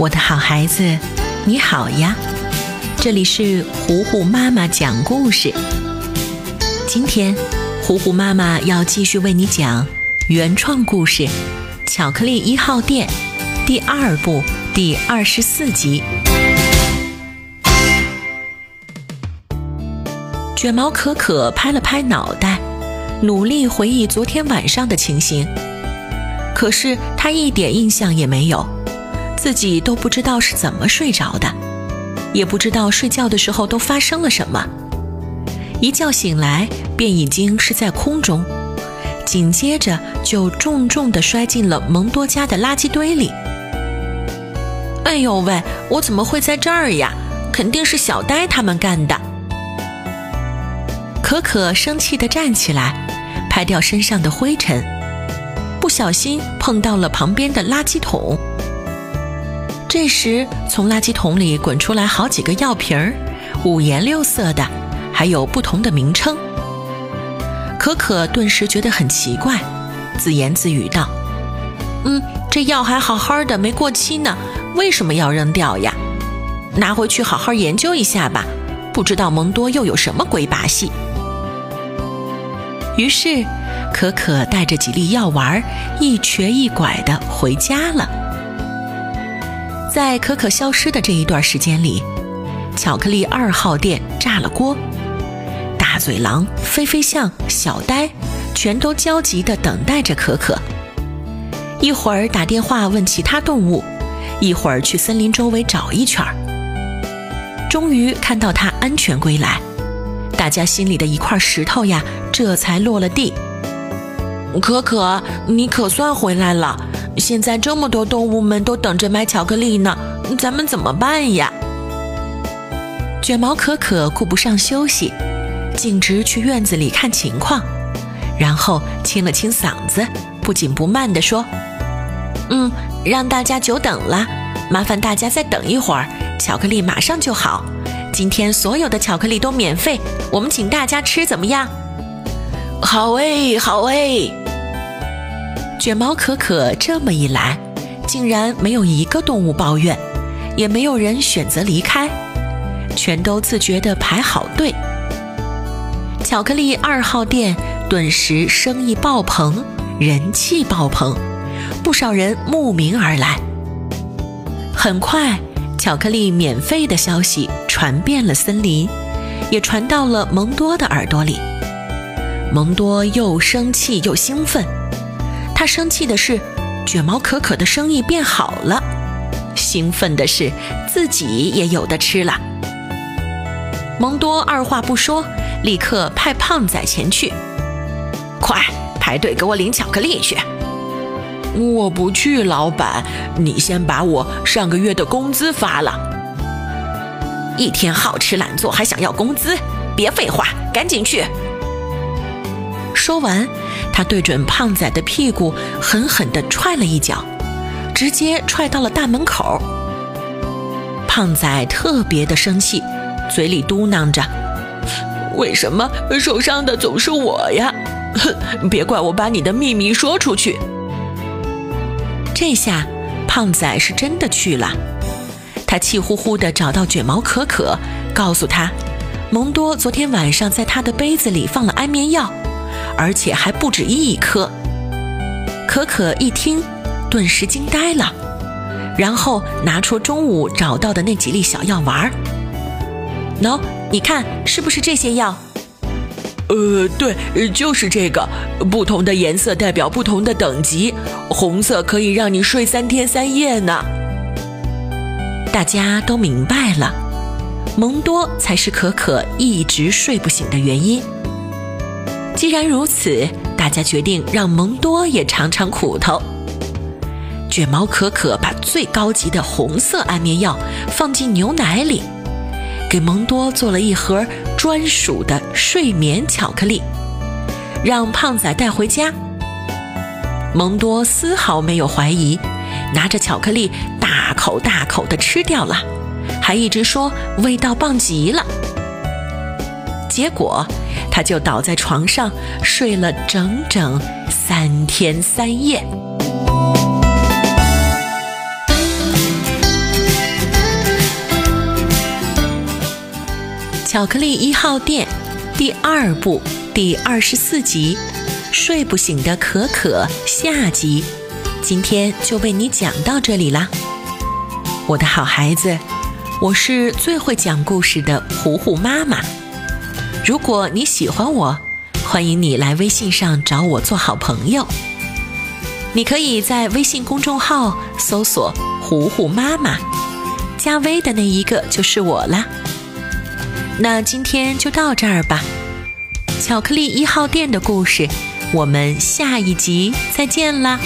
我的好孩子，你好呀！这里是糊糊妈妈讲故事。今天，糊糊妈妈要继续为你讲原创故事《巧克力一号店》第二部第二十四集。卷毛可可拍了拍脑袋，努力回忆昨天晚上的情形，可是他一点印象也没有。自己都不知道是怎么睡着的，也不知道睡觉的时候都发生了什么。一觉醒来，便已经是在空中，紧接着就重重地摔进了蒙多家的垃圾堆里。哎呦喂，我怎么会在这儿呀？肯定是小呆他们干的。可可生气地站起来，拍掉身上的灰尘，不小心碰到了旁边的垃圾桶。这时，从垃圾桶里滚出来好几个药瓶儿，五颜六色的，还有不同的名称。可可顿时觉得很奇怪，自言自语道：“嗯，这药还好好的，没过期呢，为什么要扔掉呀？拿回去好好研究一下吧，不知道蒙多又有什么鬼把戏。”于是，可可带着几粒药丸，一瘸一拐的回家了。在可可消失的这一段时间里，巧克力二号店炸了锅，大嘴狼、飞飞象、小呆全都焦急地等待着可可。一会儿打电话问其他动物，一会儿去森林周围找一圈儿。终于看到它安全归来，大家心里的一块石头呀，这才落了地。可可，你可算回来了。现在这么多动物们都等着买巧克力呢，咱们怎么办呀？卷毛可可顾不上休息，径直去院子里看情况，然后清了清嗓子，不紧不慢地说：“嗯，让大家久等了，麻烦大家再等一会儿，巧克力马上就好。今天所有的巧克力都免费，我们请大家吃，怎么样？”“好诶，好诶。”卷毛可可这么一来，竟然没有一个动物抱怨，也没有人选择离开，全都自觉地排好队。巧克力二号店顿时生意爆棚，人气爆棚，不少人慕名而来。很快，巧克力免费的消息传遍了森林，也传到了蒙多的耳朵里。蒙多又生气又兴奋。他生气的是，卷毛可可的生意变好了；兴奋的是，自己也有的吃了。蒙多二话不说，立刻派胖仔前去：“快排队给我领巧克力去！”“我不去，老板，你先把我上个月的工资发了。”“一天好吃懒做，还想要工资？别废话，赶紧去！”说完，他对准胖仔的屁股狠狠地踹了一脚，直接踹到了大门口。胖仔特别的生气，嘴里嘟囔着：“为什么受伤的总是我呀？哼，别怪我把你的秘密说出去。”这下，胖仔是真的去了。他气呼呼地找到卷毛可可，告诉他，蒙多昨天晚上在他的杯子里放了安眠药。而且还不止一颗。可可一听，顿时惊呆了，然后拿出中午找到的那几粒小药丸儿。喏，你看，是不是这些药？呃，对，就是这个。不同的颜色代表不同的等级，红色可以让你睡三天三夜呢。大家都明白了，蒙多才是可可一直睡不醒的原因。既然如此，大家决定让蒙多也尝尝苦头。卷毛可可把最高级的红色安眠药放进牛奶里，给蒙多做了一盒专属的睡眠巧克力，让胖仔带回家。蒙多丝毫没有怀疑，拿着巧克力大口大口地吃掉了，还一直说味道棒极了。结果。他就倒在床上睡了整整三天三夜。巧克力一号店第二部第二十四集睡不醒的可可下集。今天就为你讲到这里啦。我的好孩子我是最会讲故事的糊糊妈妈。如果你喜欢我，欢迎你来微信上找我做好朋友。你可以在微信公众号搜索“糊糊妈妈”，加微的那一个就是我啦。那今天就到这儿吧，巧克力一号店的故事，我们下一集再见啦。